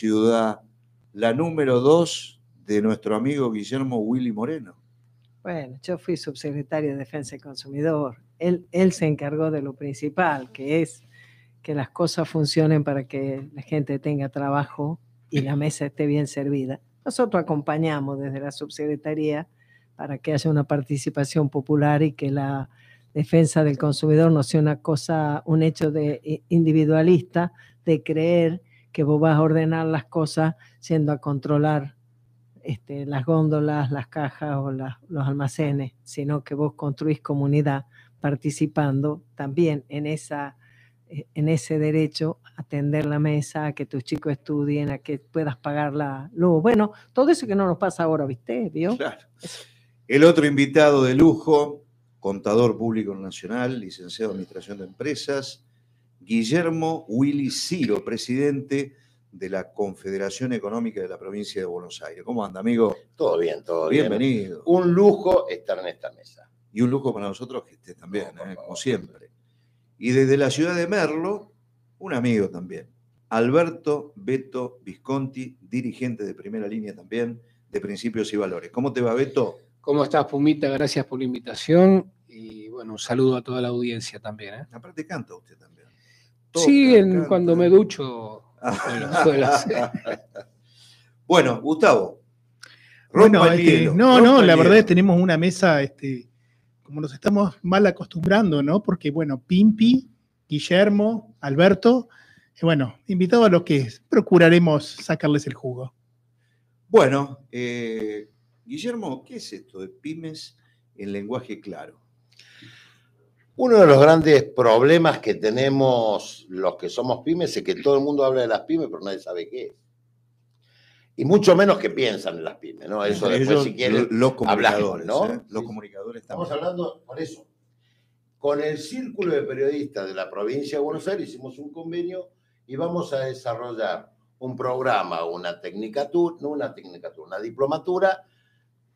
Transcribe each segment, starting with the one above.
ciudad, la número dos de nuestro amigo Guillermo Willy Moreno. Bueno, yo fui subsecretario de Defensa del Consumidor. Él, él se encargó de lo principal, que es que las cosas funcionen para que la gente tenga trabajo y la mesa esté bien servida. Nosotros acompañamos desde la subsecretaría para que haya una participación popular y que la defensa del consumidor no sea una cosa, un hecho de individualista, de creer que vos vas a ordenar las cosas siendo a controlar este, las góndolas, las cajas o los almacenes, sino que vos construís comunidad participando también en, esa, en ese derecho a atender la mesa, a que tus chicos estudien, a que puedas pagar la luz. Bueno, todo eso que no nos pasa ahora, ¿viste? ¿Vio? Claro. El otro invitado de lujo, contador público nacional, licenciado en Administración de Empresas, Guillermo Willy Ciro, presidente de la Confederación Económica de la Provincia de Buenos Aires. ¿Cómo anda, amigo? Todo bien, todo Bienvenido. bien. Un lujo estar en esta mesa. Y un lujo para nosotros que esté también, ¿eh? como siempre. Y desde la ciudad de Merlo, un amigo también, Alberto Beto Visconti, dirigente de primera línea también de Principios y Valores. ¿Cómo te va, Beto? ¿Cómo estás, Pumita? Gracias por la invitación y bueno, un saludo a toda la audiencia también. ¿eh? Aparte canta usted también. Sí, en- cuando me ducho suelo- suelo hacer. Bueno, Gustavo. Bueno, el este, hielo, no, no, la verdad es que tenemos una mesa, este, como nos estamos mal acostumbrando, ¿no? Porque, bueno, Pimpi, Guillermo, Alberto, y bueno, invitado a los que procuraremos sacarles el jugo. Bueno, eh, Guillermo, ¿qué es esto de pymes en lenguaje claro? Uno de los grandes problemas que tenemos los que somos pymes es que todo el mundo habla de las pymes, pero nadie sabe qué es. Y mucho menos que piensan en las pymes, ¿no? Eso Entre después, ellos, si quieren, los hablamos, comunicadores, ¿no? ¿eh? Los comunicadores Estamos también. hablando por eso. Con el Círculo de Periodistas de la provincia de Buenos Aires hicimos un convenio y vamos a desarrollar un programa, una tecnicatura, no una tecnicatura, una diplomatura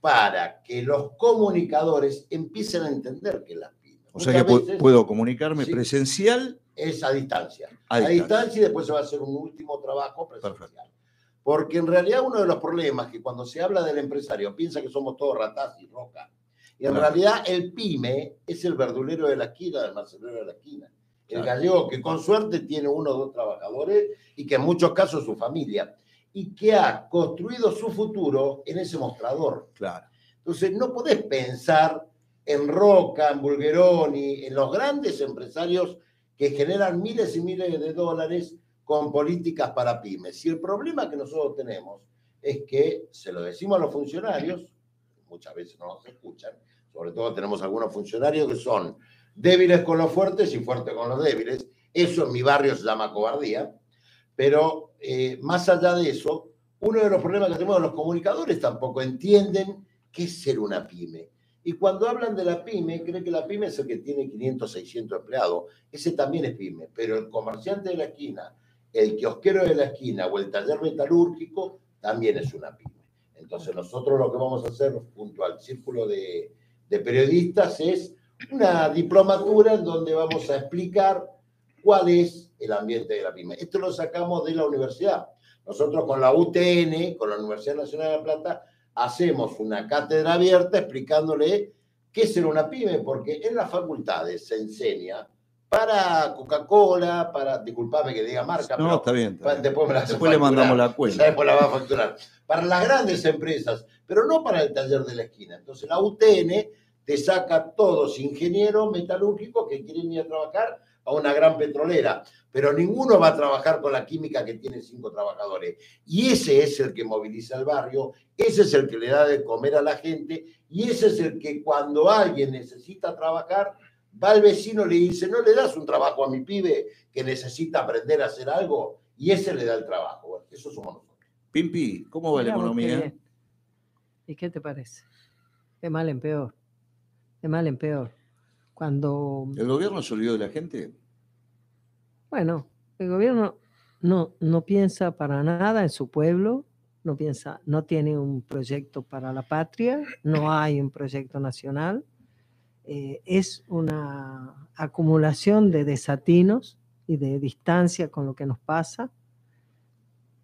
para que los comunicadores empiecen a entender que las O sea que veces puedo comunicarme Sí. presencial. es a distancia. A A, distancia. distancia. y después se va a hacer un último trabajo presencial. Porque en realidad uno de los problemas que cuando se habla del empresario piensa que somos todos ratas y roca. Y en Claro. realidad el pyme es el verdulero de la esquina, el almacenero de la esquina. El Claro. gallego que con suerte tiene uno o dos trabajadores y que en muchos casos su familia. Y que ha construido su futuro en ese mostrador. Claro. Entonces, no podés pensar en Roca, en Bulgeroni, en los grandes empresarios que generan miles y miles de dólares con políticas para pymes. Y el problema que nosotros tenemos es que se lo decimos a los funcionarios, muchas veces no nos escuchan, sobre todo tenemos algunos funcionarios que son débiles con los fuertes y fuertes con los débiles. Eso en mi barrio se llama cobardía. Pero eh, más allá de eso, uno de los problemas que tenemos los comunicadores tampoco entienden qué es ser una pyme. Y cuando hablan de la pyme, creen que la pyme es el que tiene 500, 600 empleados. Ese también es pyme, pero el comerciante de la esquina, el kiosquero de la esquina o el taller metalúrgico también es una pyme. Entonces nosotros lo que vamos a hacer junto al círculo de, de periodistas es una diplomatura en donde vamos a explicar cuál es el ambiente de la pyme. Esto lo sacamos de la universidad. Nosotros con la UTN, con la Universidad Nacional de La Plata, hacemos una cátedra abierta explicándole qué es ser una pyme, porque en las facultades se enseña para Coca-Cola, para, disculpame que diga marca, No, pero está bien. está bien. después, me la Después le mandamos la cuenta. Después la va a facturar. Para las grandes empresas, pero no para el taller de la esquina. Entonces la UTN te saca todos ingenieros metalúrgicos que quieren ir a trabajar a una gran petrolera, pero ninguno va a trabajar con la química que tiene cinco trabajadores. Y ese es el que moviliza el barrio, ese es el que le da de comer a la gente, y ese es el que cuando alguien necesita trabajar, va al vecino y le dice, ¿no le das un trabajo a mi pibe que necesita aprender a hacer algo? Y ese le da el trabajo. Bueno, Eso somos nosotros. Pimpi, ¿cómo va la qué economía? ¿Y qué te parece? De mal en peor. De mal en peor. Cuando, ¿El gobierno se olvidó de la gente? bueno, el gobierno no, no piensa para nada en su pueblo, no piensa, no tiene un proyecto para la patria, no hay un proyecto nacional. eh, es una acumulación de desatinos y de distancia con lo que nos pasa.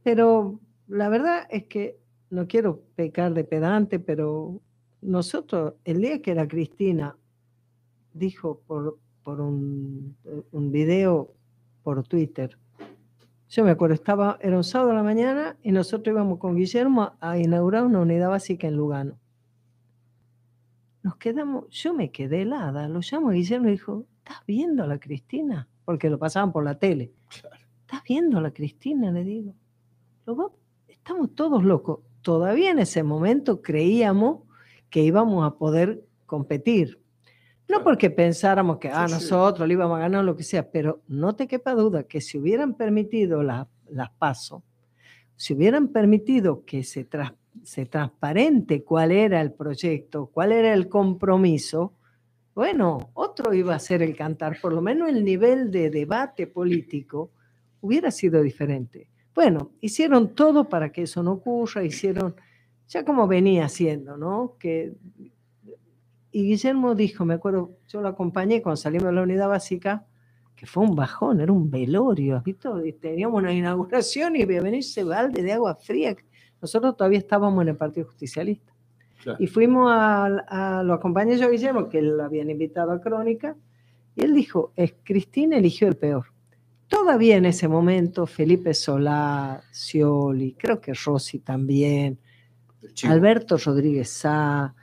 Pero la verdad es que no quiero pecar de pedante, pero nosotros, el día que la Cristina dijo por, por un, un video por Twitter, yo me acuerdo, estaba, era un sábado a la mañana y nosotros íbamos con Guillermo a inaugurar una unidad básica en Lugano. Nos quedamos, yo me quedé helada, lo llamo a Guillermo y dijo, ¿estás viendo a la Cristina? Porque lo pasaban por la tele. ¿Estás viendo a la Cristina? Le digo. Luego, estamos todos locos. Todavía en ese momento creíamos que íbamos a poder competir. No porque pensáramos que a Sí, sí. nosotros le íbamos a ganar lo que sea, pero no te quepa duda que si hubieran permitido la- las pasos, si hubieran permitido que se, tras- se transparente cuál era el proyecto, cuál era el compromiso, bueno, otro iba a ser el cantar, por lo menos el nivel de debate político hubiera sido diferente. Bueno, hicieron todo para que eso no ocurra, hicieron ya como venía haciendo, ¿no? Que, y Guillermo dijo, me acuerdo, yo lo acompañé cuando salimos de la unidad básica, que fue un bajón, era un velorio, ¿has visto? Y Teníamos una inauguración y venía ese balde de agua fría. Nosotros todavía estábamos en el Partido Justicialista. Claro. Y fuimos a, a- lo acompañé yo a Guillermo, que lo habían invitado a Crónica, y él dijo, es Cristina eligió el peor. Todavía en ese momento, Felipe Solá, Scioli, creo que Rossi también. Alberto Rodríguez Sá,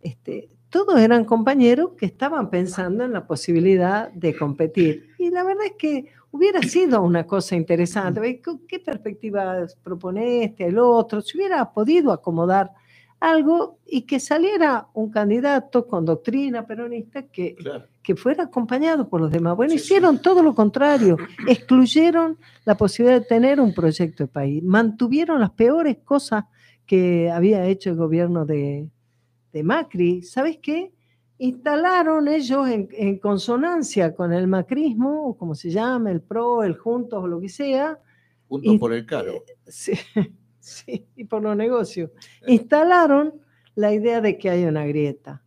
este, todos eran compañeros que estaban pensando en la posibilidad de competir. Y la verdad es que hubiera sido una cosa interesante. ¿Qué- ¿Qué perspectiva propone este, el otro? Si hubiera podido acomodar algo y que saliera un candidato con doctrina peronista que, Claro. que fuera acompañado por los demás. Bueno, Sí, sí. hicieron todo lo contrario, excluyeron la posibilidad de tener un proyecto de país, mantuvieron las peores cosas que había hecho el gobierno de, de Macri. ¿Sabes qué? Instalaron ellos en, en consonancia con el macrismo, o como se llama, el PRO, el Juntos o lo que sea, Juntos Y- por el caro. Sí, sí, y por los negocios. Instalaron la idea de que hay una grieta.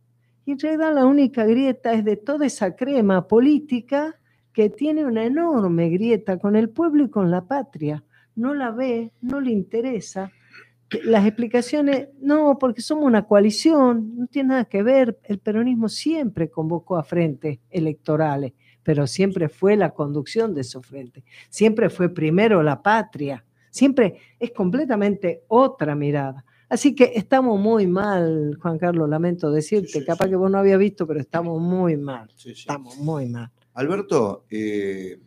Y en realidad la única grieta es de toda esa crema política que tiene una enorme grieta con el pueblo y con la patria. No la ve, no le interesa. Las explicaciones, no, porque somos una coalición, no tiene nada que ver. El peronismo siempre convocó a frentes electorales, pero siempre fue la conducción de esos frentes. Siempre fue primero la patria. Siempre es completamente otra mirada. Así que estamos muy mal, Juan Carlos, lamento decirte, Sí, sí, capaz sí. que vos no habías visto, pero estamos muy mal, estamos muy mal. Alberto, eh,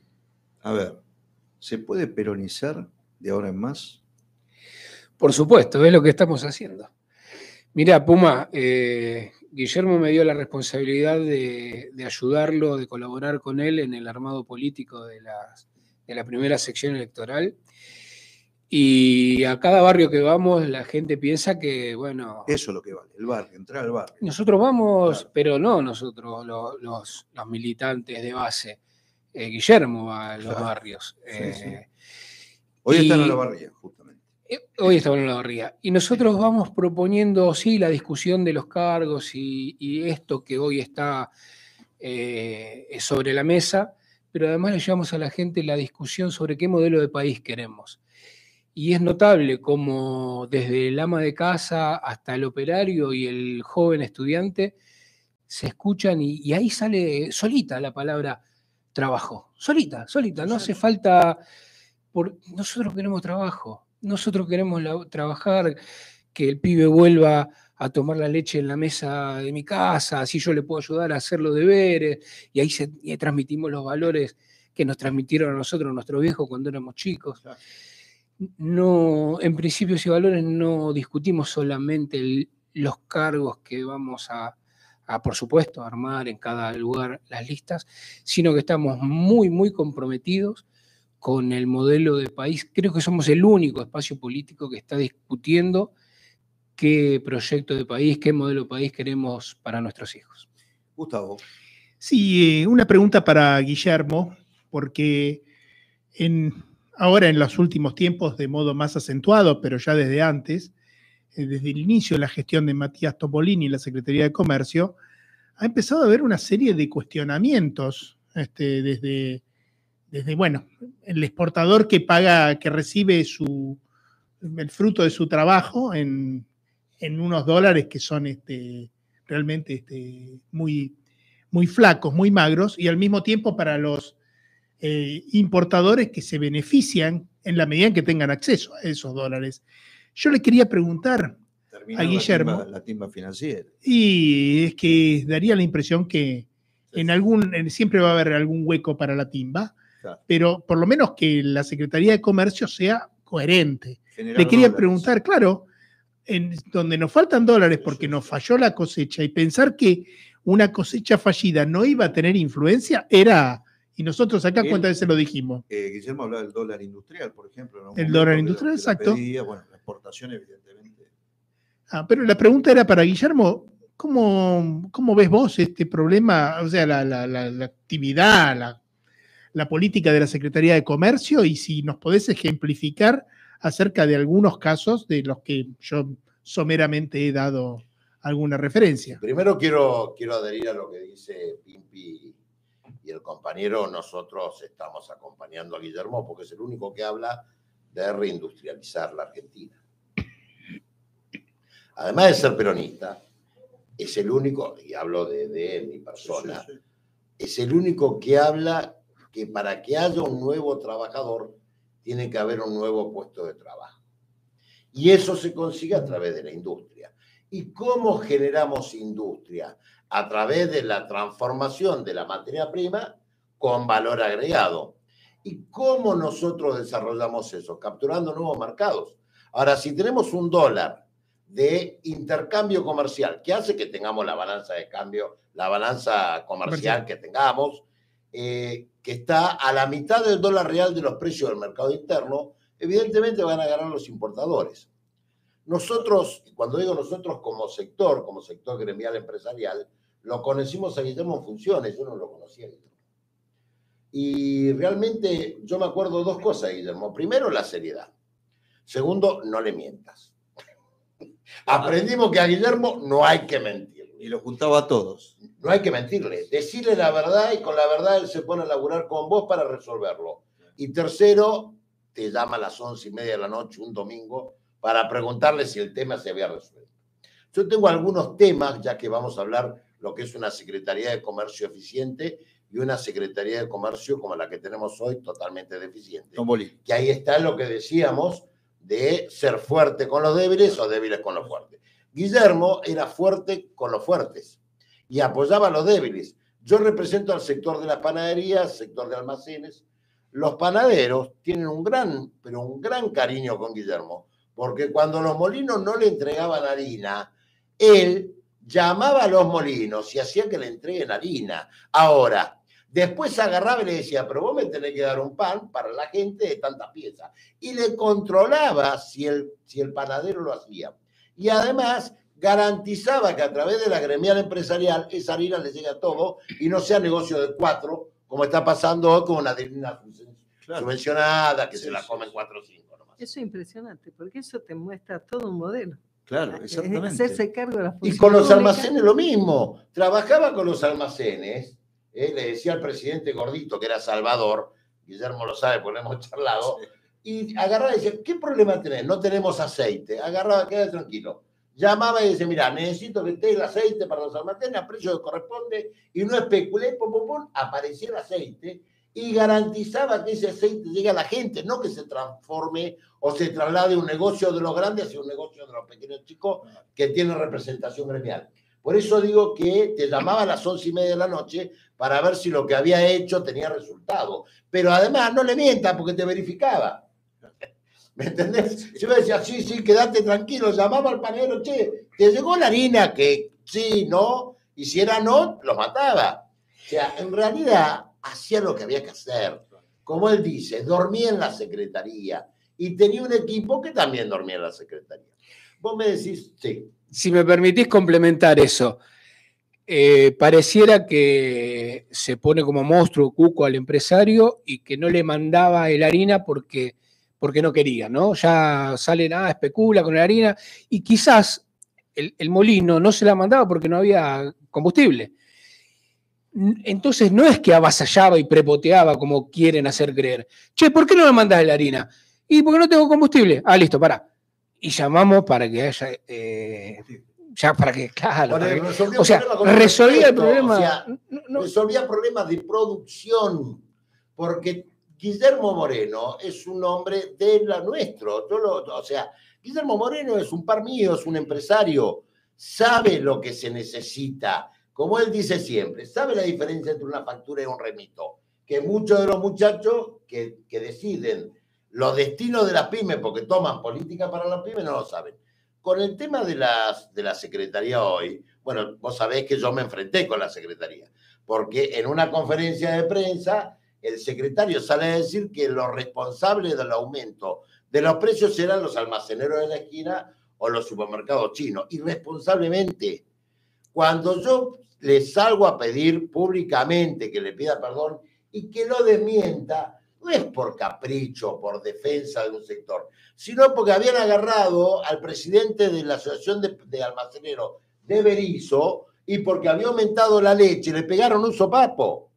a ver, ¿se puede peronizar de ahora en más? Por supuesto, es lo que estamos haciendo. Mira, Puma, eh, Guillermo me dio la responsabilidad de, de ayudarlo, de colaborar con él en el armado político de, las- de la primera sección electoral. Y a cada barrio que vamos, la gente piensa que, bueno, Eso es lo que vale, el barrio, entrar al barrio. nosotros vamos, Claro. pero no nosotros, lo- los, los militantes de base. Eh, Guillermo va a los Claro. barrios. Sí, sí. Eh, Hoy están en la barría, justamente. Eh, Hoy estamos en la barría. Y nosotros vamos proponiendo, sí, la discusión de los cargos y, y esto que hoy está eh, sobre la mesa, pero además le llevamos a la gente la discusión sobre qué modelo de país queremos. Y es notable como desde el ama de casa hasta el operario y el joven estudiante se escuchan y, y ahí sale solita la palabra trabajo. Solita, solita. No hace falta... Por, nosotros queremos trabajo. Nosotros queremos la- trabajar, que el pibe vuelva a tomar la leche en la mesa de mi casa, así yo le puedo ayudar a hacer los deberes, y ahí, se, y ahí transmitimos los valores que nos transmitieron a nosotros nuestros viejos cuando éramos chicos. No, en principios y valores no discutimos solamente el- los cargos que vamos a, a, por supuesto, armar en cada lugar las listas, sino que estamos muy, muy comprometidos con el modelo de país. Creo que somos el único espacio político que está discutiendo qué proyecto de país, qué modelo de país queremos para nuestros hijos. Gustavo. Sí, eh, una pregunta para Guillermo, porque en, ahora en los últimos tiempos, de modo más acentuado, pero ya desde antes, eh, desde el inicio de la gestión de Matías Topolini en la Secretaría de Comercio, ha empezado a haber una serie de cuestionamientos este, desde, desde, bueno, el exportador que paga, que recibe su, el fruto de su trabajo en, en unos dólares que son este, realmente este, muy, muy flacos, muy magros, y al mismo tiempo para los eh, importadores que se benefician en la medida en que tengan acceso a esos dólares. Yo le quería preguntar a Guillermo. La timba, financiera. Y es que daría la impresión que en algún, siempre va a haber algún hueco para la timba, pero por lo menos que la Secretaría de Comercio sea coherente. le quería preguntar, claro, en donde nos faltan dólares porque nos falló la cosecha y pensar que una cosecha fallida no iba a tener influencia era, y nosotros acá cuántas veces lo dijimos. Eh, Guillermo hablaba del dólar industrial, por ejemplo. El dólar industrial, exacto. bueno, la exportación evidentemente. Ah, pero la pregunta era para Guillermo, ¿cómo, cómo ves vos este problema, o sea, la, la actividad, la, la política de la Secretaría de Comercio y si nos podés ejemplificar acerca de algunos casos de los que yo someramente he dado alguna referencia. Primero quiero, quiero adherir a lo que dice Pimpi y el compañero. Nosotros estamos acompañando a Guillermo porque es el único que habla de reindustrializar la Argentina. Además de ser peronista, es el único, y hablo de, de mi persona, es el único que habla que para que haya un nuevo trabajador tiene que haber un nuevo puesto de trabajo. Y eso se consigue a través de la industria. ¿Y cómo generamos industria? A través de la transformación de la materia prima con valor agregado. ¿Y cómo nosotros desarrollamos eso? Capturando nuevos mercados. Ahora, si tenemos un dólar de intercambio comercial que hace que tengamos la balanza de cambio, la balanza comercial que tengamos, eh, que está a la mitad del dólar real de los precios del mercado interno, evidentemente van a ganar los importadores. Nosotros, cuando digo nosotros como sector, como sector gremial empresarial, lo conocimos a Guillermo en funciones, yo no lo conocía. Y realmente yo me acuerdo dos cosas, Guillermo. Primero, la seriedad. Segundo, no le mientas. Aprendimos que a Guillermo no hay que mentir. Y lo juntaba a todos. No hay que mentirle, decirle la verdad y con la verdad él se pone a laburar con vos para resolverlo. Y tercero, te llama a las once y media de la noche un domingo para preguntarle si el tema se había resuelto. Yo tengo algunos temas, ya que vamos a hablar lo que es una Secretaría de Comercio eficiente y una Secretaría de Comercio como la que tenemos hoy, totalmente deficiente. Que ahí está lo que decíamos de ser fuerte con los débiles o débiles con los fuertes. Guillermo era fuerte con los fuertes y apoyaba a los débiles. Yo represento al sector de las panaderías, sector de almacenes. Los panaderos tienen un gran, pero un gran cariño con Guillermo, porque cuando los molinos no le entregaban harina, él llamaba a los molinos y hacía que le entreguen harina. Ahora, después agarraba y le decía, pero vos me tenés que dar un pan para la gente de tanta pieza. Y le controlaba si el, si el panadero lo hacía. Y además garantizaba que a través de la gremial empresarial esa harina le llegue a todo y no sea negocio de cuatro, como está pasando hoy con una harina subvencionada que se la comen cuatro o cinco nomás. Eso es impresionante, porque eso te muestra todo un modelo. Claro, exactamente. Hacerse cargo de las Y con los almacenes lo mismo. Trabajaba con los almacenes, eh, le decía al presidente gordito, que era Salvador, Guillermo lo sabe porque hemos charlado, y agarraba y decía, ¿qué problema tenés? No tenemos aceite. Agarraba, quédate tranquilo llamaba y decía, mira, necesito que esté el aceite para los almacenes a precio que corresponde, y no especulé, pum, pum, pum, aparecía aceite y garantizaba que ese aceite llegue a la gente, no que se transforme o se traslade un negocio de los grandes hacia un negocio de los pequeños chicos que tienen representación gremial. Por eso digo que te llamaba a las once y media de la noche para ver si lo que había hecho tenía resultado. Pero además no le mienta porque te verificaba. ¿Me entendés? Yo me decía, sí, sí, quédate tranquilo. Llamaba al panero, che, ¿te llegó la harina? Que sí, no. Y si era no, lo mataba. O sea, en realidad hacía lo que había que hacer. como él dice, dormía en la secretaría y tenía un equipo que también dormía en la secretaría. Vos me decís, sí. Si me permitís complementar eso, eh, pareciera que se pone como monstruo cuco al empresario y que no le mandaba el harina porque, porque no quería, ¿no? Ya sale nada, especula con la harina y quizás el, el molino no se la mandaba porque no había combustible. Entonces no es que avasallaba y prepoteaba como quieren hacer creer. Che, ¿por qué no me mandas la harina? Y porque no tengo combustible. Ah, listo, para. Y llamamos para que haya eh, ya para que, claro. o sea, resolvía el problema. Resolvía problemas de producción, porque Guillermo Moreno es un hombre de la nuestro. o sea, Guillermo Moreno es un par mío, es un empresario, sabe lo que se necesita. Como él dice siempre, sabe la diferencia entre una factura y un remito. Que muchos de los muchachos que, que deciden los destinos de las pymes, porque toman política para las pymes, no lo saben. Con el tema de, las, de la Secretaría hoy, bueno, vos sabés que yo me enfrenté con la Secretaría, porque en una conferencia de prensa el secretario sale a decir que los responsables del aumento de los precios eran los almaceneros de la esquina o los supermercados chinos. Irresponsablemente, cuando yo le salgo a pedir públicamente que le pida perdón y que lo desmienta, no es por capricho, por defensa de un sector, sino porque habían agarrado al presidente de la Asociación de, Almaceneros de Berizo y porque había aumentado la leche, le pegaron un sopapo,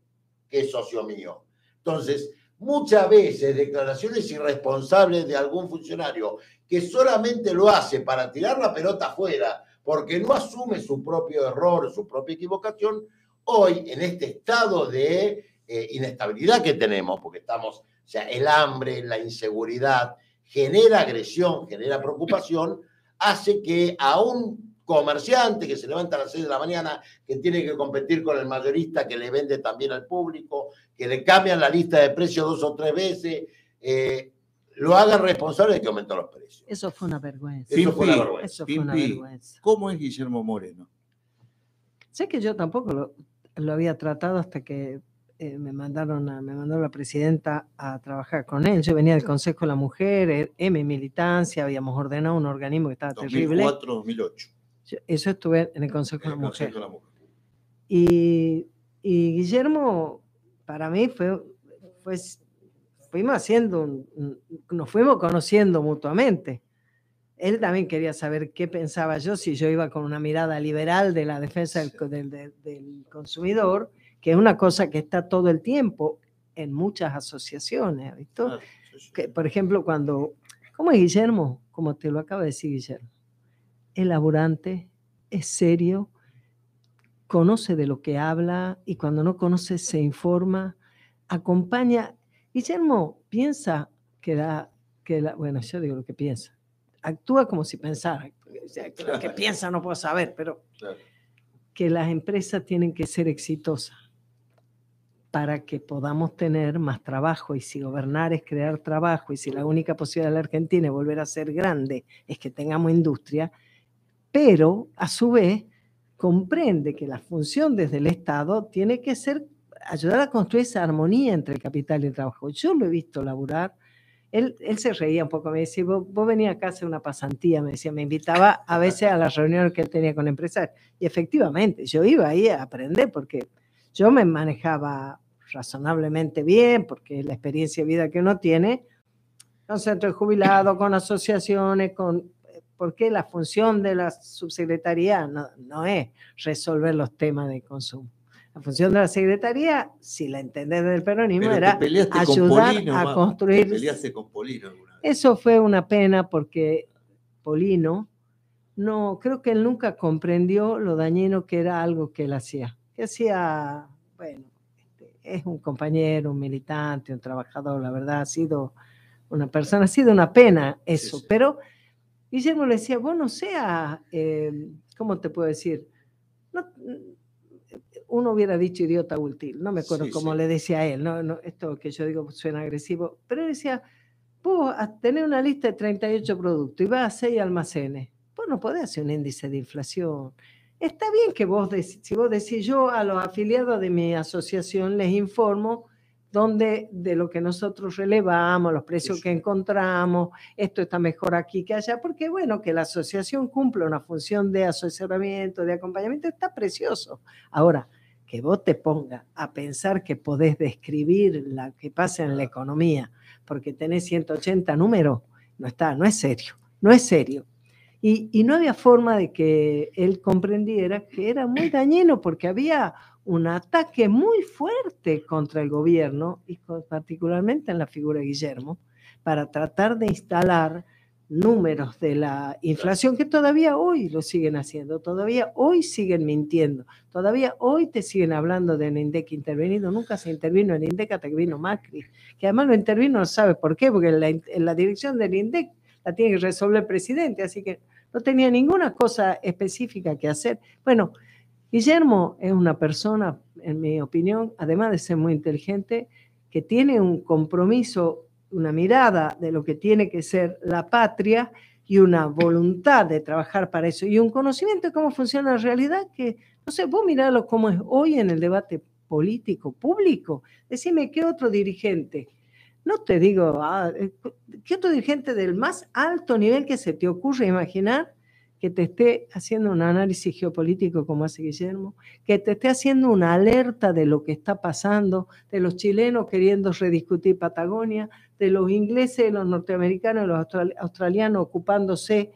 que es socio mío. Entonces, muchas veces declaraciones irresponsables de algún funcionario que solamente lo hace para tirar la pelota afuera, porque no asume su propio error, su propia equivocación, hoy en este estado de eh, inestabilidad que tenemos, porque estamos, o sea, el hambre, la inseguridad, genera agresión, genera preocupación, hace que a un comerciante que se levanta a las 6 de la mañana, que tiene que competir con el mayorista que le vende también al público, que le cambian la lista de precios dos o tres veces, eh, lo hagan responsable de que aumentó los precios. Eso fue una vergüenza. Eso, fue, una vergüenza. ¿Cómo es Guillermo Moreno? Sé que yo tampoco lo, lo había tratado hasta que eh, me mandaron a, me mandó la presidenta a trabajar con él. Yo venía del Consejo de la Mujer, eh, M Militancia, habíamos ordenado un organismo que estaba 2004, terrible. 2008. eso estuve en el Consejo, de, la Mujer. Y, y, Guillermo, para mí fue, fue fuimos haciendo, nos fuimos conociendo mutuamente. Él también quería saber qué pensaba yo, si yo iba con una mirada liberal de la defensa del, del, del consumidor que es una cosa que está todo el tiempo en muchas asociaciones, ¿visto? Ah, que, por ejemplo, cuando, ¿cómo es Guillermo? Como te lo acaba de decir Guillermo, es laburante, es serio, conoce de lo que habla y cuando no conoce se informa, acompaña. Guillermo piensa que da, que la, bueno, yo digo lo que piensa, actúa como si pensara, lo que piensa no puedo saber, pero que las empresas tienen que ser exitosas para que podamos tener más trabajo. Y si gobernar es crear trabajo, y si la única posibilidad de la Argentina es volver a ser grande es que tengamos industria, pero a su vez comprende que la función desde el Estado tiene que ser ayudar a construir esa armonía entre el capital y el trabajo. Yo lo he visto laburar. Él, él se reía un poco, me decía, vos, vos venías acá a hacer una pasantía, me decía, me invitaba a veces a las reuniones que él tenía con empresarios. Y efectivamente, yo iba ahí a aprender porque yo me manejaba razonablemente bien, porque la experiencia de vida que uno tiene, con centro de jubilado, con asociaciones, con porque la función de la subsecretaría no, no, es resolver los temas de consumo. La función de la secretaría, si la entendés del peronismo, era ayudar a construir. con Polino Eso fue una pena porque Polino no, creo que él nunca comprendió lo dañino que era algo que él hacía. Que hacía, bueno, este, es un compañero, un militante, un trabajador, la verdad, ha sido una persona, ha sido una pena eso, pero Guillermo le decía, vos no sea, eh, ¿cómo te puedo decir? uno hubiera dicho idiota útil, no me acuerdo cómo le decía a él, no, esto que yo digo suena agresivo, pero él decía, vos tenés una lista de 38 productos y vas a 6 almacenes, vos no podés hacer un índice de inflación. Está bien que vos, si vos decís, yo a los afiliados de mi asociación les informo donde de lo que nosotros relevamos, los precios que encontramos, esto está mejor aquí que allá, porque bueno, que la asociación cumpla una función de asesoramiento, de acompañamiento, está precioso. Ahora, que vos te pongas a pensar que podés describir lo que pasa en la economía, porque tenés 180 números, no está, no es serio, no es serio. Y, y, no había forma de que él comprendiera que era muy dañino porque había un ataque muy fuerte contra el gobierno y particularmente en la figura de Guillermo para tratar de instalar números de la inflación que todavía hoy lo siguen haciendo, todavía hoy siguen mintiendo, todavía hoy te siguen hablando del INDEC intervenido, nunca se intervino en INDEC hasta que vino Macri, que además lo intervino, no sabe por qué, porque la, la dirección del INDEC la tiene que resolver el presidente, así que no tenía ninguna cosa específica que hacer. Bueno, Guillermo es una persona, en mi opinión, además de ser muy inteligente, que tiene un compromiso, una mirada de lo que tiene que ser la patria y una voluntad de trabajar para eso y un conocimiento de cómo funciona la realidad que, no sé, vos miralo cómo es hoy en el debate político, público. Decime, ¿qué otro dirigente? No te digo, ah, eh, ¿qué otro dirigente del más alto nivel que se te ocurre imaginar que te esté haciendo un análisis geopolítico como hace Guillermo, que te esté haciendo una alerta de lo que está pasando, de los chilenos queriendo rediscutir Patagonia, de los ingleses, los norteamericanos, los australianos ocupándose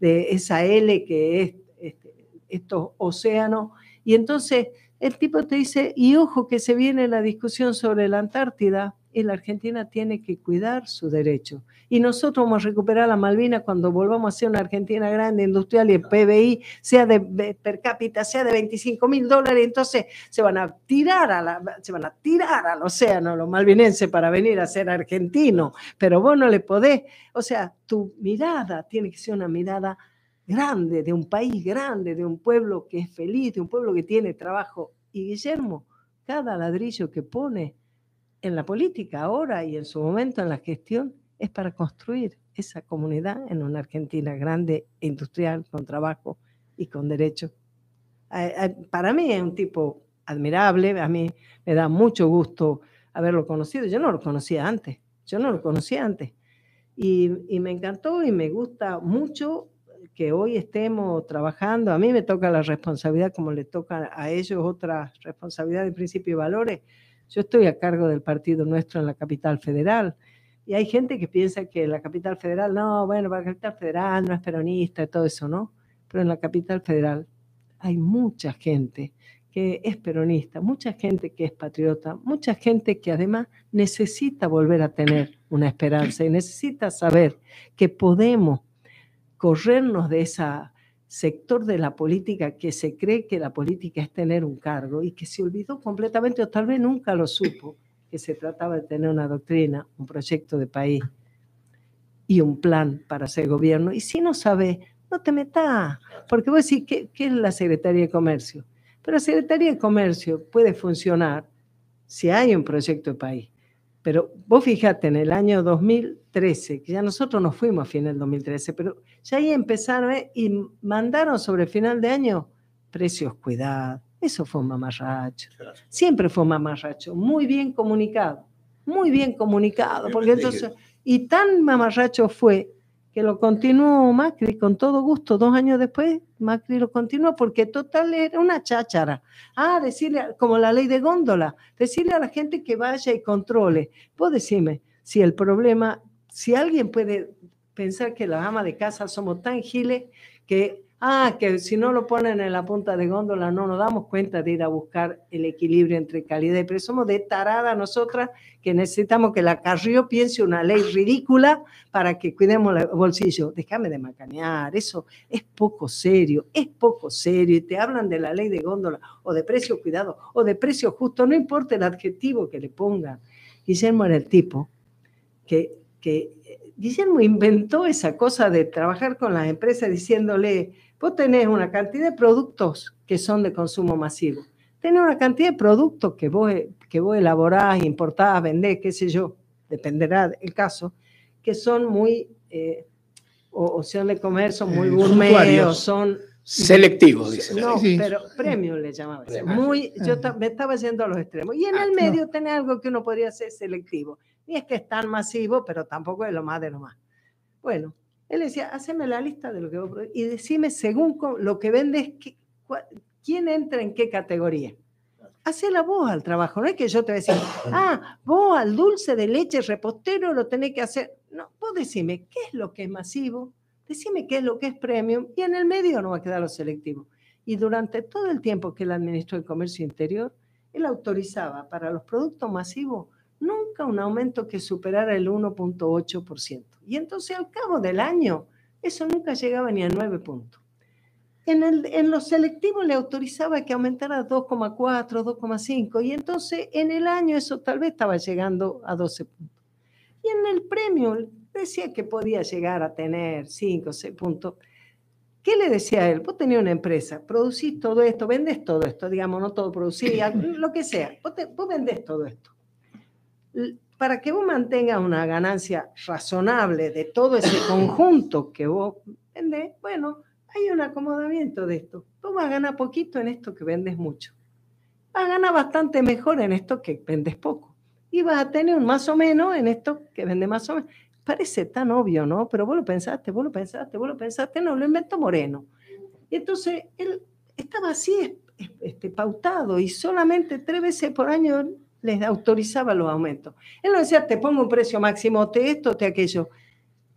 de esa L que es este, estos océanos. Y entonces el tipo te dice, y ojo que se viene la discusión sobre la Antártida, y la Argentina tiene que cuidar su derecho. Y nosotros vamos a recuperar la Malvinas cuando volvamos a ser una Argentina grande, industrial y el PBI sea de, per cápita, sea de 25 mil dólares, entonces se van a tirar a la, se van a tirar al océano los malvinenses para venir a ser argentinos, pero vos no le podés, o sea, tu mirada tiene que ser una mirada grande, de un país grande, de un pueblo que es feliz, de un pueblo que tiene trabajo. Y Guillermo, cada ladrillo que pone, en la política ahora y en su momento en la gestión es para construir esa comunidad en una Argentina grande, industrial, con trabajo y con derechos. Para mí es un tipo admirable, a mí me da mucho gusto haberlo conocido. Yo no lo conocía antes, yo no lo conocía antes. Y, me encantó y me gusta mucho que hoy estemos trabajando. A mí me toca la responsabilidad, como le toca a ellos otra responsabilidad de principio y valores, yo estoy a cargo del partido nuestro en la capital federal. Y hay gente que piensa que la capital federal, no, bueno, la capital federal no es peronista y todo eso, ¿no? Pero en la capital federal hay mucha gente que es peronista, mucha gente que es patriota, mucha gente que además necesita volver a tener una esperanza y necesita saber que podemos corrernos de esa sector de la política que se cree que la política es tener un cargo y que se olvidó completamente o tal vez nunca lo supo, que se trataba de tener una doctrina, un proyecto de país y un plan para hacer gobierno. Y si no sabe, no te metas, porque vos decís, ¿qué, ¿qué es la Secretaría de Comercio? Pero la Secretaría de Comercio puede funcionar si hay un proyecto de país. Pero vos fíjate, en el año 2013, que ya nosotros nos fuimos a final del 2013, pero ya ahí empezaron ¿eh? y mandaron sobre el final de año precios cuidados. Eso fue un mamarracho. Siempre fue un mamarracho. Muy bien comunicado. Muy bien comunicado. Porque entonces, y tan mamarracho fue que lo continuó Macri con todo gusto. Dos años después, Macri lo continuó porque total era una cháchara. Ah, decirle, como la ley de góndola, decirle a la gente que vaya y controle. Vos decime si el problema, si alguien puede pensar que las amas de casa somos tan giles que Ah, que si no lo ponen en la punta de góndola no nos damos cuenta de ir a buscar el equilibrio entre calidad y precio. Somos de tarada nosotras que necesitamos que la Carrió piense una ley ridícula para que cuidemos el bolsillo. Déjame de macanear, eso es poco serio, es poco serio. Y te hablan de la ley de góndola o de precio cuidado o de precio justo, no importa el adjetivo que le pongan. Guillermo era el tipo que, que Guillermo inventó esa cosa de trabajar con las empresas diciéndole, Vos tenés una cantidad de productos que son de consumo masivo. Tenés una cantidad de productos que vos, que vos elaborás, importás, vendés, qué sé yo, dependerá del caso, que son muy, eh, o, o, de comer, son muy eh, gourmet, o son, Selectivos, dice. No, Sí, sí. pero premium le llamaba. eso. Premium. Muy, yo me estaba yendo a los extremos. Y en Ah, el no. medio tenés algo que uno podría hacer selectivo. Ni es que es tan masivo, pero tampoco es lo más de lo más. Bueno, él decía, haceme la lista de lo que vos y decime según lo que vendes, quién entra en qué categoría. Hacela vos al trabajo, no es que yo te voy a decir, ah, vos al dulce de leche repostero lo tenés que hacer. No, vos decime qué es lo que es masivo, decime qué es lo que es premium y en el medio no va a quedar lo selectivo. Y durante todo el tiempo que él administró el comercio interior, él autorizaba para los productos masivos nunca un aumento que superara el 1.8%. Y entonces al cabo del año, eso nunca llegaba ni a 9 puntos. En, el, en los selectivos le autorizaba que aumentara 2,4, 2,5 y entonces en el año eso tal vez estaba llegando a 12 puntos. Y en el premio decía que podía llegar a tener 5, 6 puntos. ¿Qué le decía a él? Vos tenías una empresa, producís todo esto, vendés todo esto, digamos, no todo producís, lo que sea, vos, te- vos vendés todo esto. Para que vos mantengas una ganancia razonable de todo ese conjunto que vos vendés, bueno, hay un acomodamiento de esto. Vos vas a ganar poquito en esto que vendes mucho. Vas a ganar bastante mejor en esto que vendes poco. Y vas a tener un más o menos en esto que vende más o menos. Parece tan obvio, ¿no? Pero vos lo pensaste, vos lo pensaste, vos lo pensaste, no, lo inventó Moreno. Y entonces él estaba así es- es- este, pautado y solamente tres veces por año les autorizaba los aumentos. Él no decía, te pongo un precio máximo, te esto, te aquello.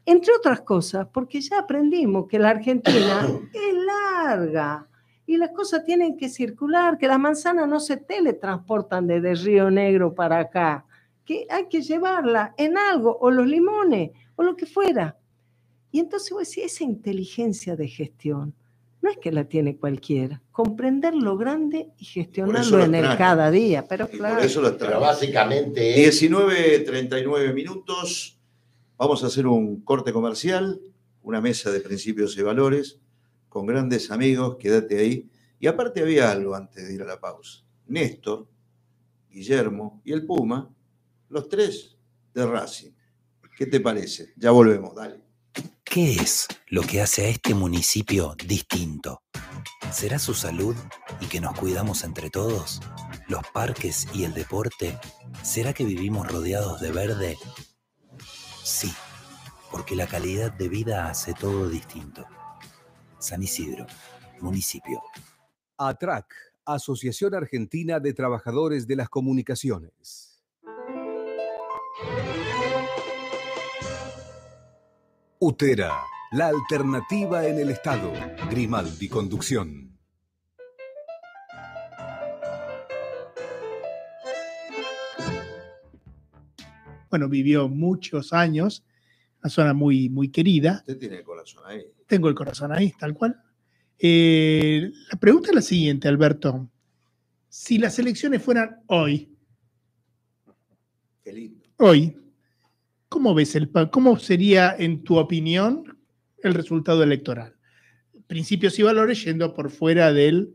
Entre otras cosas, porque ya aprendimos que la Argentina es larga y las cosas tienen que circular, que las manzanas no se teletransportan desde Río Negro para acá, que hay que llevarla en algo, o los limones, o lo que fuera. Y entonces vos decís, esa inteligencia de gestión, no es que la tiene cualquiera, comprender lo grande y gestionarlo lo en el cada día, pero claro. por eso lo Pero básicamente es 19.39 minutos. Vamos a hacer un corte comercial, una mesa de principios y valores con grandes amigos. Quédate ahí. Y aparte había algo antes de ir a la pausa. Néstor, Guillermo y el Puma, los tres de Racing. ¿Qué te parece? Ya volvemos, dale. ¿Qué es lo que hace a este municipio distinto? ¿Será su salud y que nos cuidamos entre todos? ¿Los parques y el deporte? ¿Será que vivimos rodeados de verde? Sí, porque la calidad de vida hace todo distinto. San Isidro, municipio. ATRAC, Asociación Argentina de Trabajadores de las Comunicaciones. UTERA, la alternativa en el Estado. Grimaldi Conducción. Bueno, vivió muchos años, una zona muy, muy querida. Usted tiene el corazón ahí. Tengo el corazón ahí, tal cual. Eh, la pregunta es la siguiente, Alberto. Si las elecciones fueran hoy, Qué lindo. hoy, ¿cómo ves el cómo sería, en tu opinión, el resultado electoral? Principios y valores yendo por fuera del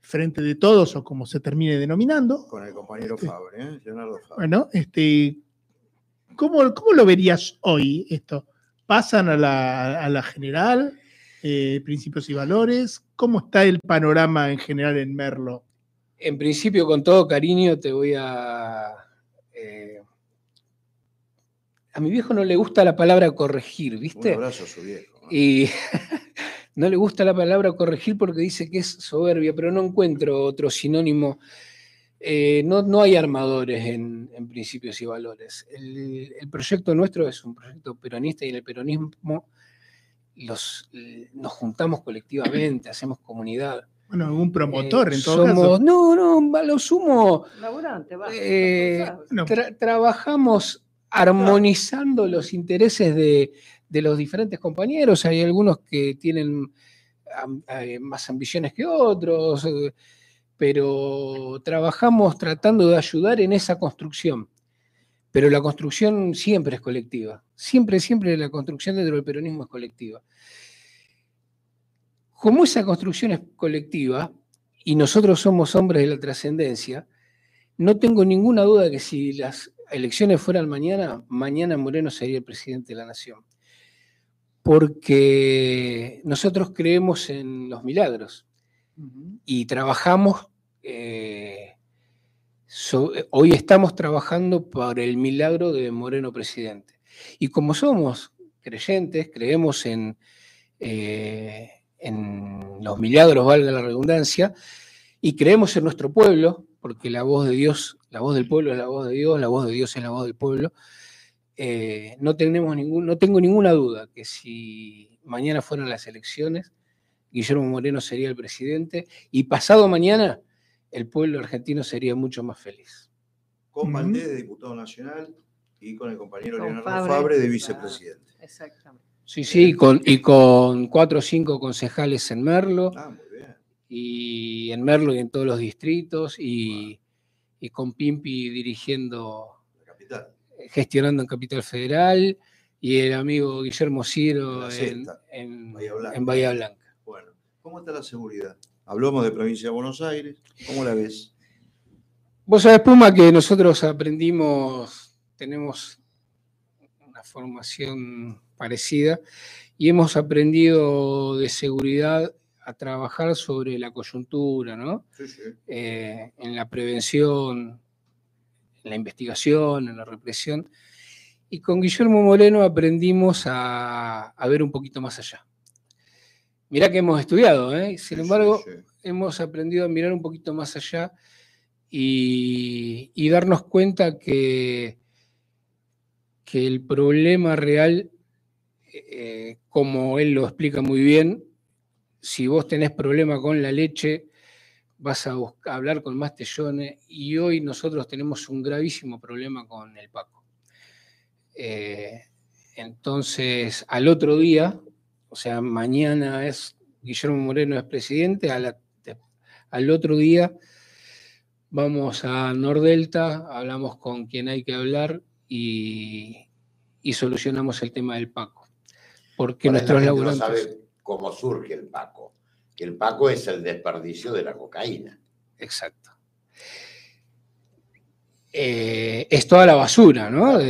frente de todos o como se termine denominando. Con el compañero Sí. Fabre, ¿eh? Leonardo Fabre. Bueno, este, ¿cómo, cómo lo verías hoy esto? ¿Pasan a la, a la general? Eh, ¿Principios y valores? ¿Cómo está el panorama en general en Merlo? En principio, con todo cariño, te voy a. eh, a mi viejo no le gusta la palabra corregir, Un ¿viste? abrazo a su viejo. ¿no? Y no le gusta la palabra corregir porque dice que es soberbia, pero no encuentro otro sinónimo. Eh, no, no hay armadores en, en principios y valores. El, el proyecto nuestro es un proyecto peronista y en el peronismo los, nos juntamos colectivamente, hacemos comunidad. Bueno, algún promotor Eh, en todo somos, caso. No, no, a lo sumo Laburante, va. eh, No. tra- trabajamos armonizando los intereses de, de los diferentes compañeros. Hay algunos que tienen eh, más ambiciones que otros, eh, pero trabajamos tratando de ayudar en esa construcción. Pero la construcción siempre es colectiva. Siempre, siempre la construcción dentro del peronismo es colectiva. Como esa construcción es colectiva y nosotros somos hombres de la trascendencia, no tengo ninguna duda que si las elecciones fueran mañana, mañana Moreno sería el presidente de la nación. porque nosotros creemos en los milagros y trabajamos, eh, so- hoy estamos trabajando por el milagro de Moreno presidente. Y como somos creyentes, creemos en, eh, en los milagros, valga la redundancia, y creemos en nuestro pueblo, porque la voz de Dios, la voz del pueblo es la voz de Dios, la voz de Dios es la voz del pueblo. eh, no, tenemos ningún, no tengo ninguna duda que si mañana fueran las elecciones, Guillermo Moreno sería el presidente y pasado mañana el pueblo argentino sería mucho más feliz. Con. Valdés de diputado nacional y con el compañero Con Leonardo Fabre, Fabre, de vicepresidente. Exactamente. Sí, sí, y con, y con cuatro o cinco concejales en Merlo, Ah, muy bien. y en Merlo y en todos los distritos, y, y con Pimpi dirigiendo capital. gestionando en Capital Federal y el amigo Guillermo Ciro en, en- Bahía en Bahía Blanca. Bueno, ¿cómo está la seguridad? Hablamos de provincia de Buenos Aires. ¿Cómo la ves? Vos sabés, Puma, que nosotros aprendimos, tenemos una formación parecida y hemos aprendido de seguridad a trabajar sobre la coyuntura, ¿no? Sí, sí. eh, en la prevención, en la investigación, en la represión. Y con Guillermo Moreno aprendimos a, a ver un poquito más allá. Mirá que hemos estudiado, ¿eh? sin embargo, sí. hemos aprendido a mirar un poquito más allá y, y darnos cuenta que, que el problema real, eh, como él lo explica muy bien, si vos tenés problema con la leche, vas a buscar, hablar con Mastellone y hoy nosotros tenemos un gravísimo problema con el Paco. Eh, entonces, al otro día, o sea, mañana es Guillermo Moreno es presidente, a la- de- al otro día vamos a Nordelta, hablamos con quien hay que hablar y, y solucionamos el tema del Paco. Porque la nuestros no laburantes... sabe cómo surge el Paco. Que el Paco es el desperdicio de la cocaína. Exacto. Eh, es toda la basura, ¿no? De-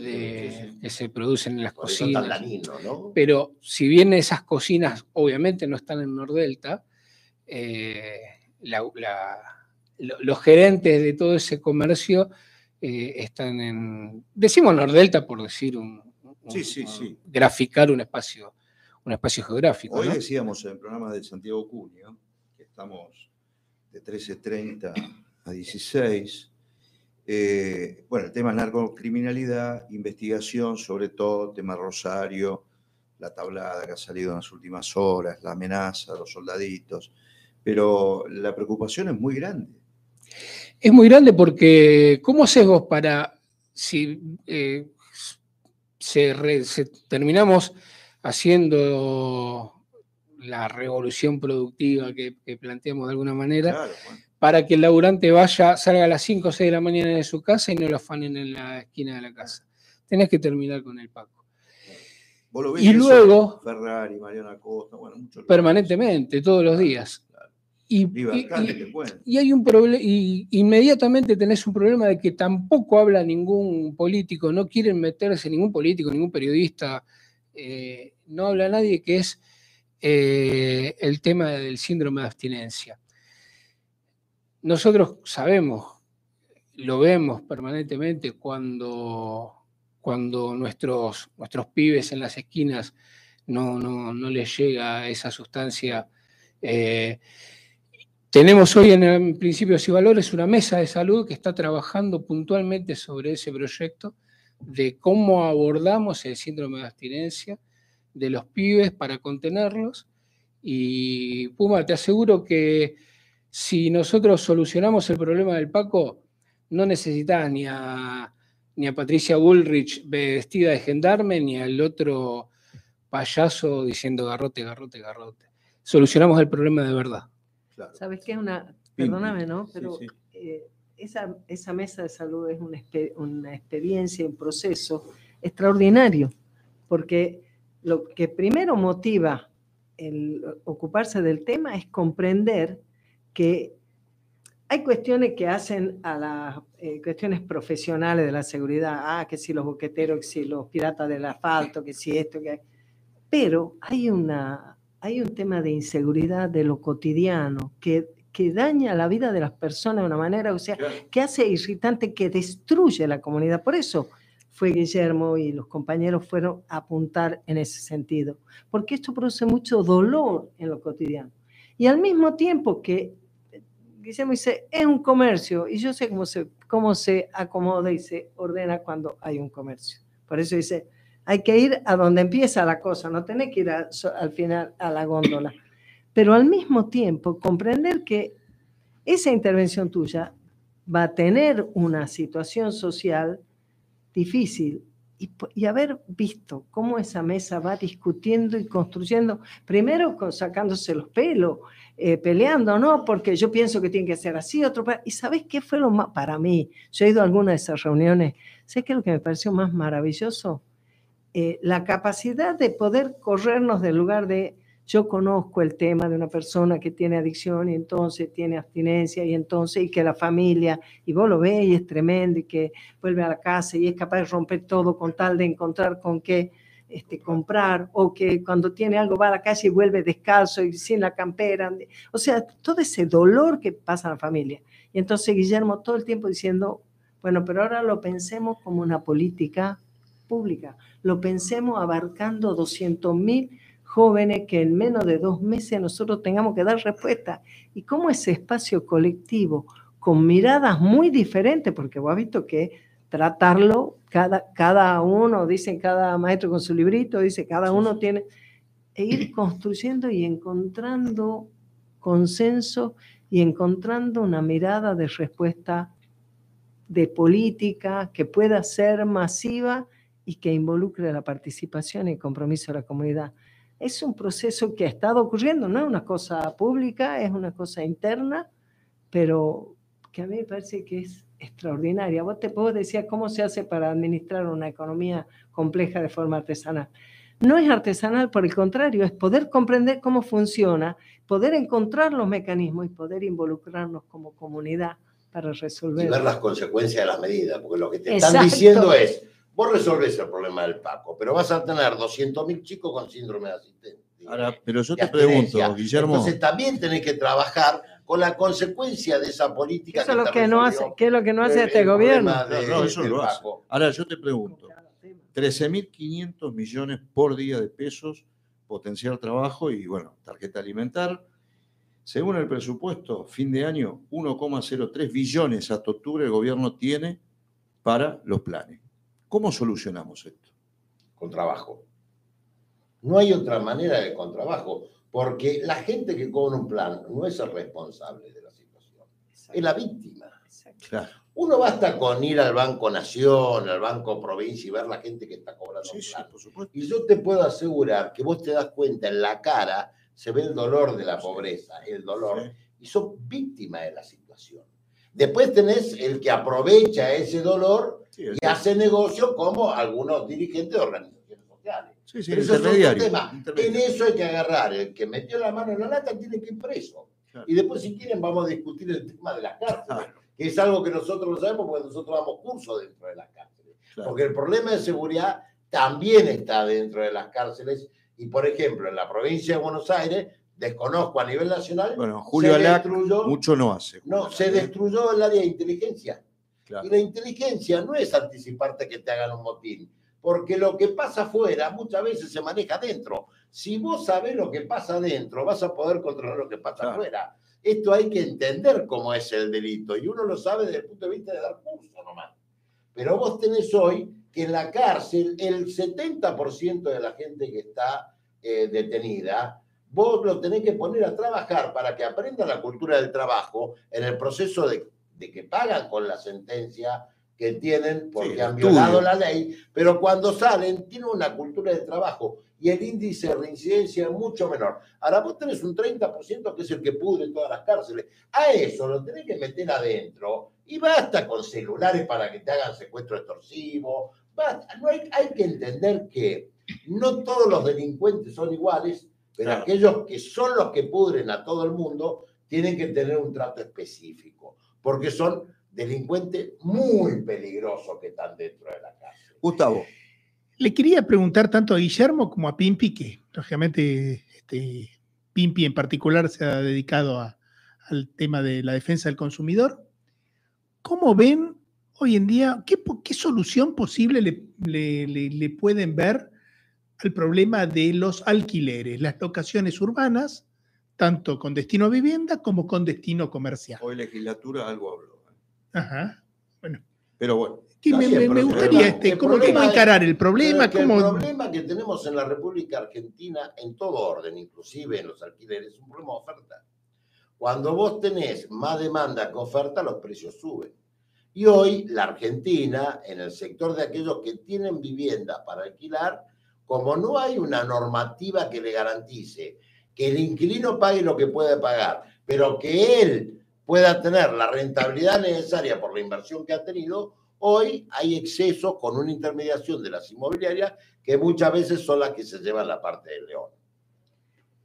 de- que se producen en las Por cocinas. ¿no? Pero si bien esas cocinas obviamente no están en Nordelta, eh, la- la- lo- los gerentes de todo ese comercio eh, están en. Decimos Nordelta por decir un. un- Sí, sí, sí. Graficar un espacio, un espacio geográfico. Hoy ¿no? decíamos en el programa de Santiago Cunio, que estamos de 13.30 a 16. eh, bueno, el tema es narcocriminalidad, investigación, sobre todo, tema Rosario, la tablada que ha salido en las últimas horas, la amenaza, los soldaditos. Pero la preocupación es muy grande. Es muy grande porque, ¿cómo haces vos para, si eh, se re- se- terminamos haciendo la revolución productiva que, que planteamos de alguna manera, Claro, bueno. para que el laburante vaya, salga a las 5 o 6 de la mañana de su casa y no lo afanen en la esquina de la casa? Tenés que terminar con el Paco. Vos lo ves Y luego- Ferrari, Mariana Costa, bueno, muchos. Permanentemente, todos los días. Y. Y hay un problema, y inmediatamente tenés un problema de que tampoco habla ningún político, no quieren meterse ningún político, ningún periodista, eh, no habla nadie, que es eh, el tema del síndrome de abstinencia. Nosotros sabemos, lo vemos permanentemente cuando, cuando nuestros, nuestros pibes en las esquinas no, no, no les llega esa sustancia. eh, tenemos hoy en el Principios y Valores una mesa de salud que está trabajando puntualmente sobre ese proyecto de cómo abordamos el síndrome de abstinencia de los pibes para contenerlos. Y Puma, te aseguro que si nosotros solucionamos el problema del Paco, no necesitas ni a, ni a Patricia Bullrich vestida de gendarme, ni al otro payaso diciendo garrote, garrote, garrote. Solucionamos el problema de verdad. Claro. ¿Sabes qué? Una, perdóname. ¿no? Sí, sí. eh, esa, esa mesa de salud es una, una experiencia, un proceso extraordinario, porque lo que primero motiva el ocuparse del tema es comprender que hay cuestiones que hacen a las eh, cuestiones profesionales de la seguridad, ah, que si los boqueteros, que si los piratas del asfalto, que si esto, que Pero hay, una, hay un tema de inseguridad de lo cotidiano que, que daña la vida de las personas de una manera, o sea, que hace irritante, que destruye la comunidad. Por eso fue Guillermo y los compañeros fueron a apuntar en ese sentido, porque esto produce mucho dolor en lo cotidiano. Y al mismo tiempo que Guillermo dice, es un comercio, y yo sé cómo se, cómo se acomoda y se ordena cuando hay un comercio. Por eso dice, hay que ir a donde empieza la cosa, no tenés que ir al final a la góndola. Pero al mismo tiempo, comprender que esa intervención tuya va a tener una situación social difícil y, haber visto cómo esa mesa va discutiendo y construyendo, primero sacándose los pelos, eh, peleando, ¿no? Porque yo pienso que tiene que ser así, otro. ¿Y sabes qué fue lo más, para mí? Yo he ido a alguna de esas reuniones, ¿sé qué es lo que me pareció más maravilloso? Eh, la capacidad de poder corrernos del lugar de yo conozco el tema de una persona que tiene adicción y entonces tiene abstinencia y entonces y que la familia, y vos lo ves y es tremendo y que vuelve a la casa y es capaz de romper todo con tal de encontrar con qué este, comprar o que cuando tiene algo va a la calle y vuelve descalzo y sin la campera. O sea, todo ese dolor que pasa en la familia. Y entonces Guillermo todo el tiempo diciendo, bueno, pero ahora lo pensemos como una política pública, lo pensemos abarcando 200 mil jóvenes que en menos de dos meses nosotros tengamos que dar respuesta. Y cómo ese espacio colectivo, con miradas muy diferentes, porque vos has visto que tratarlo, cada, cada uno, dicen cada maestro con su librito, dice, cada uno tiene, e ir construyendo y encontrando consenso y encontrando una mirada de respuesta de política que pueda ser masiva y que involucre la participación y el compromiso de la comunidad es un proceso que ha estado ocurriendo, no es una cosa pública, es una cosa interna, pero que a mí me parece que es extraordinaria. Vos te puedo decir cómo se hace para administrar una economía compleja de forma artesanal. No es artesanal, por el contrario, es poder comprender cómo funciona, poder encontrar los mecanismos y poder involucrarnos como comunidad para resolver. Y ver las consecuencias de las medidas, porque lo que te están diciendo es, Vos resolvés el problema del Paco, pero vas a tener 200.000 chicos con síndrome de asistente. Ahora, pero yo te pregunto, Guillermo. Entonces también tenés que trabajar con la consecuencia de esa política. Eso es lo que no hace, ¿qué es lo que no hace este gobierno? no, eso lo hace. Ahora yo te pregunto, 13.500 millones por día de pesos, potencial trabajo y bueno, tarjeta alimentar. Según el presupuesto, fin de año, 1,03 billones hasta octubre el gobierno tiene para los planes. ¿Cómo solucionamos esto? Con trabajo. No hay otra manera de con trabajo, porque la gente que cobra un plan no es el responsable de la situación, es la víctima. Uno basta con ir al Banco Nación, al Banco Provincia y ver la gente que está cobrando un plan. y yo te puedo asegurar que vos te das cuenta en la cara, se ve el dolor de la pobreza, el dolor, y son víctimas de la situación. Después tenés el que aprovecha ese dolor y hace negocio como algunos dirigentes de organizaciones sociales. Sí, sí, eso es otro tema. En eso hay que agarrar. El que metió la mano en la lata tiene que ir preso. Y después, si quieren, vamos a discutir el tema de las cárceles, que es algo que nosotros lo sabemos porque nosotros damos curso dentro de las cárceles. Porque el problema de seguridad también está dentro de las cárceles. Y, por ejemplo, en la provincia de Buenos Aires desconozco a nivel nacional. Bueno, Julio Alac mucho no hace. No, se destruyó el área de inteligencia. Y la inteligencia no es anticiparte que te hagan un motín, porque lo que pasa afuera muchas veces se maneja dentro. Si vos sabés lo que pasa adentro, vas a poder controlar lo que pasa afuera. Esto hay que entender cómo es el delito y uno lo sabe desde el punto de vista de dar curso nomás. Pero vos tenés hoy que en la cárcel el 70% de la gente que está eh, detenida vos lo tenés que poner a trabajar para que aprenda la cultura del trabajo en el proceso de, que pagan con la sentencia que tienen porque han violado la ley, pero cuando salen tienen una cultura de trabajo y el índice de reincidencia es mucho menor. Ahora vos tenés un 30% que es el que pudre todas las cárceles. A eso lo tenés que meter adentro y basta con celulares para que te hagan secuestro extorsivo. No hay, hay que entender que no todos los delincuentes son iguales pero aquellos que son los que pudren a todo el mundo tienen que tener un trato específico, porque son delincuentes muy peligrosos que están dentro de la cárcel. Gustavo. Le quería preguntar tanto a Guillermo como a Pimpi, que lógicamente este, Pimpi en particular se ha dedicado a- al tema de la defensa del consumidor. ¿Cómo ven hoy en día, qué, solución posible le, le- le- le pueden ver al problema de los alquileres, las locaciones urbanas, tanto con destino a vivienda como con destino comercial? Hoy legislatura algo habló. Ajá. Pero bueno, Que me, bien, gustaría este, ¿cómo, cómo encarar el problema? es que ¿Cómo- El problema que tenemos en la República Argentina, en todo orden, inclusive en los alquileres, es un problema de oferta. Cuando vos tenés más demanda que oferta, los precios suben. Y hoy la Argentina, en el sector de aquellos que tienen vivienda para alquilar, como no hay una normativa que le garantice que el inquilino pague lo que puede pagar, pero que él pueda tener la rentabilidad necesaria por la inversión que ha tenido, hoy hay excesos con una intermediación de las inmobiliarias que muchas veces son las que se llevan la parte del león.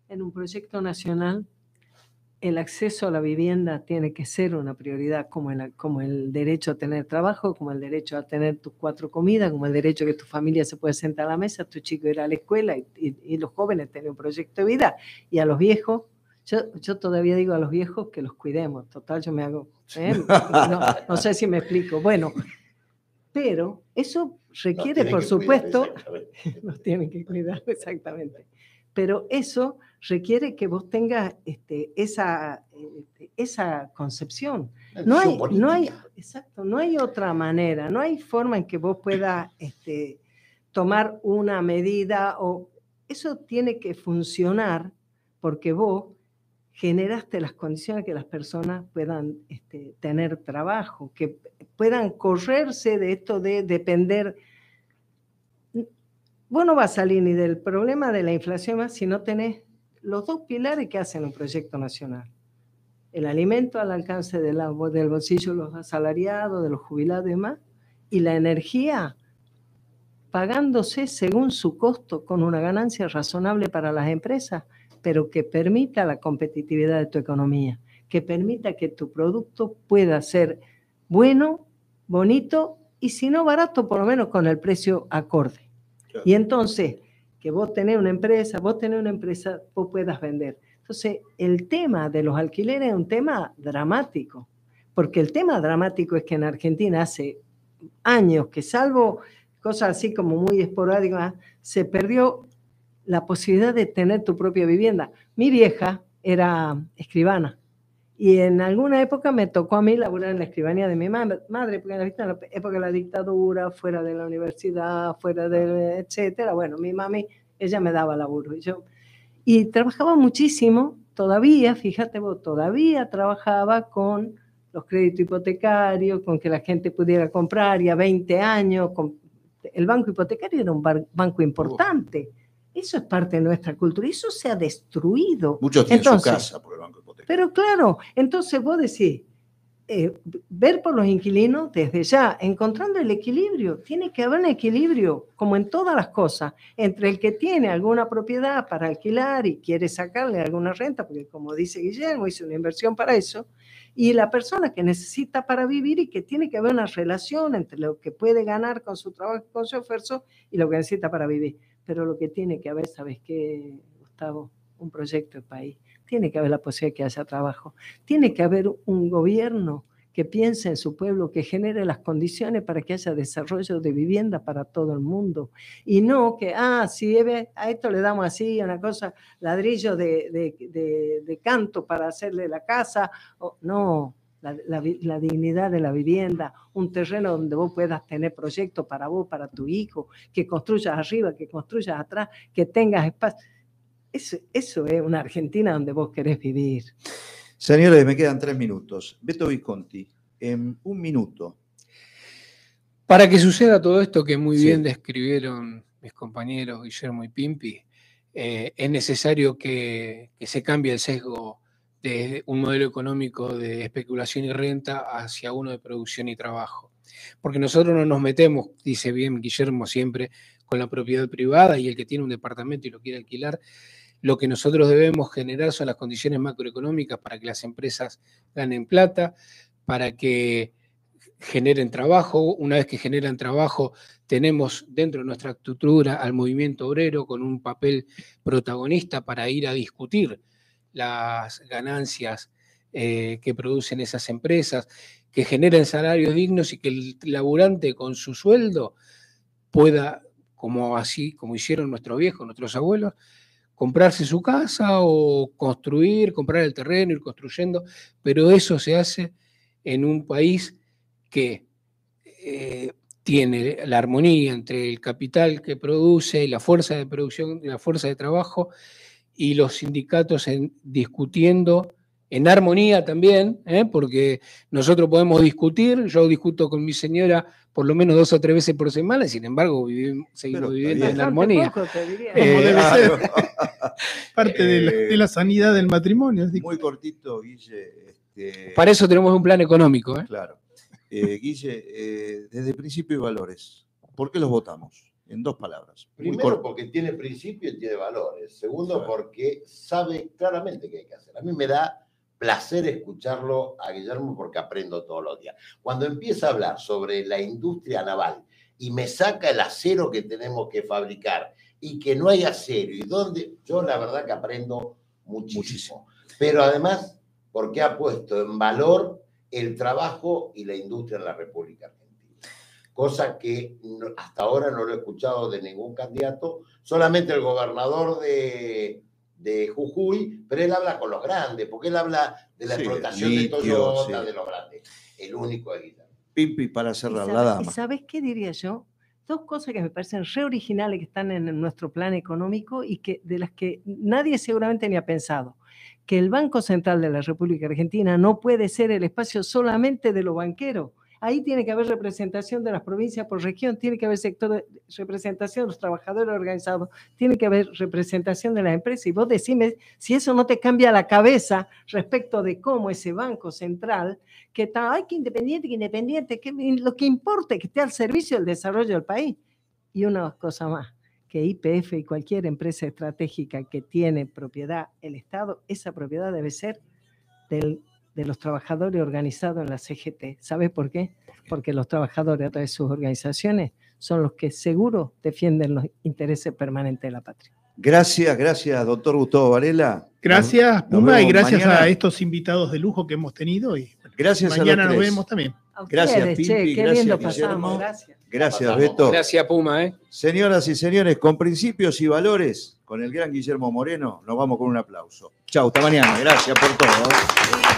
En un proyecto nacional, el acceso a la vivienda tiene que ser una prioridad, como el, como el derecho a tener trabajo, como el derecho a tener tus cuatro comidas, como el derecho a que tu familia se pueda sentar a la mesa, tu chico ir a la escuela y, y- y los jóvenes tener un proyecto de vida. Y a los viejos, yo, yo todavía digo a los viejos que los cuidemos. Total, yo me hago. ¿eh? No, no sé si me explico. Bueno, pero eso requiere, por cuidar, supuesto, exactamente. nos tienen que cuidar, exactamente. Pero eso requiere que vos tengas este, esa, este, esa concepción. No hay, no hay, exacto, no hay otra manera, no hay forma en que vos puedas este, tomar una medida o eso tiene que funcionar porque vos generaste las condiciones que las personas puedan tener trabajo, que puedan correrse de esto de depender. Vos no vas a salir ni del problema de la inflación más si no tenés los dos pilares que hacen un proyecto nacional el alimento al alcance de la- del bolsillo de los asalariados, de los jubilados y demás, y la energía pagándose según su costo con una ganancia razonable para las empresas, pero que permita la competitividad de tu economía, que permita que tu producto pueda ser bueno, bonito y si no barato, por lo menos con el precio acorde. Claro. Y entonces, que vos tenés una empresa, vos tenés una empresa, vos puedas vender. Entonces, el tema de los alquileres es un tema dramático, porque el tema dramático es que en Argentina hace años que salvo cosas así como muy esporádicas, se perdió la posibilidad de tener tu propia vivienda. Mi vieja era escribana y en alguna época me tocó a mí laburar en la escribanía de mi ma- madre, porque en la época de la dictadura, fuera de la universidad, fuera de, etcétera. Bueno, mi mami, ella me daba laburo y yo y trabajaba muchísimo, todavía, fíjate vos, todavía trabajaba con los créditos hipotecarios, con que la gente pudiera comprar y a 20 años, con- el banco hipotecario era un bar- banco importante. Eso es parte de nuestra cultura eso se ha destruido. muchos tienen Entonces, su casa por el banco hipotecario. Pero claro, entonces vos decís, eh, ver por los inquilinos desde ya, encontrando el equilibrio. Tiene que haber un equilibrio, como en todas las cosas, entre el que tiene alguna propiedad para alquilar y quiere sacarle alguna renta, porque como dice Guillermo, hizo una inversión para eso, y la persona que necesita para vivir y que tiene que haber una relación entre lo que puede ganar con su trabajo, con su esfuerzo, y lo que necesita para vivir. Pero lo que tiene que haber, ¿sabes qué, Gustavo? Un proyecto de país. Tiene que haber la posibilidad que haya trabajo. Tiene que haber un gobierno que piense en su pueblo, que genere las condiciones para que haya desarrollo de vivienda para todo el mundo. Y no que, ah, si a esto le damos así, una cosa, ladrillo de, de- de- de canto para hacerle la casa. no, la, la la dignidad de la vivienda, un terreno donde vos puedas tener proyectos para vos, para tu hijo, que construyas arriba, que construyas atrás, que tengas espacio. Eso, eso es una Argentina donde vos querés vivir. Señores, me quedan tres minutos. Beto Visconti, en un minuto. Para que suceda todo esto que muy Sí. bien describieron mis compañeros Guillermo y Pimpi, eh, es necesario que, que se cambie el sesgo un modelo económico de especulación y renta hacia uno de producción y trabajo. Porque nosotros no nos metemos, dice bien Guillermo siempre, con la propiedad privada y el que tiene un departamento y lo quiere alquilar. Lo que nosotros debemos generar son las condiciones macroeconómicas para que las empresas ganen plata, para que generen trabajo. Una vez que generan trabajo, tenemos dentro de nuestra estructura al movimiento obrero con un papel protagonista para ir a discutir las ganancias eh, que producen esas empresas, que generen salarios dignos y que el laburante con su sueldo pueda, como así, como hicieron nuestros viejos, nuestros abuelos, comprarse su casa o construir, comprar el terreno, ir construyendo, pero eso se hace en un país que eh, tiene la armonía entre el capital que produce y la fuerza de producción la fuerza de trabajo y los sindicatos en, discutiendo en armonía también, ¿eh? porque nosotros podemos discutir, yo discuto con mi señora por lo menos dos o tres veces por semana, y sin embargo seguimos viviendo en armonía. Eh, debe ser. Parte de, la, sanidad del matrimonio. Muy cortito, Guille. Este, Para eso tenemos un plan económico. ¿eh? Claro. Guille, desde principio y valores, ¿por qué los votamos? En dos palabras. Primero, porque tiene principio y tiene valores. Segundo, porque sabe claramente qué hay que hacer. A mí me da placer escucharlo a Guillermo porque aprendo todos los días. Cuando empieza a hablar sobre la industria naval y me saca el acero que tenemos que fabricar y que no hay acero y dónde, yo la verdad que aprendo muchísimo. Pero además, porque ha puesto en valor el trabajo y la industria en la República Argentina. Cosa que hasta ahora no lo he escuchado de ningún candidato, solamente el gobernador de, de Jujuy, pero él habla con los grandes, porque él habla de la explotación de Toyota, de los grandes. El único Guillermo. Pimpi para cerrar la dama. ¿Y sabes qué diría yo? Dos cosas que me parecen re originales que están en nuestro plan económico y que de las que nadie seguramente ni ha pensado. Que el Banco Central de la República Argentina no puede ser el espacio solamente de los banqueros Ahí tiene que haber representación de las provincias por región, tiene que haber sector representación de los trabajadores organizados, tiene que haber representación de las empresas. Y vos decime si eso no te cambia la cabeza respecto de cómo ese banco central, que está, ay, que independiente, que independiente, que lo que importa es que esté al servicio del desarrollo del país. Y una cosa más, que IPF y cualquier empresa estratégica que tiene propiedad el Estado, esa propiedad debe ser del de los trabajadores organizados en la CGT. ¿Sabe por qué? Porque los trabajadores a través de sus organizaciones son los que seguro defienden los intereses permanentes de la patria. Gracias, gracias, doctor Gustavo Varela. Gracias, Puma, y gracias a estos invitados de lujo que hemos tenido. Y gracias mañana nos vemos también. gracias, Pimpi, gracias, pasamos, gracias. Gracias, Beto. Gracias, Puma. ¿eh? Señoras y señores, con principios y valores, con el gran Guillermo Moreno, nos vamos con un aplauso. Chau, hasta mañana. Gracias por todo.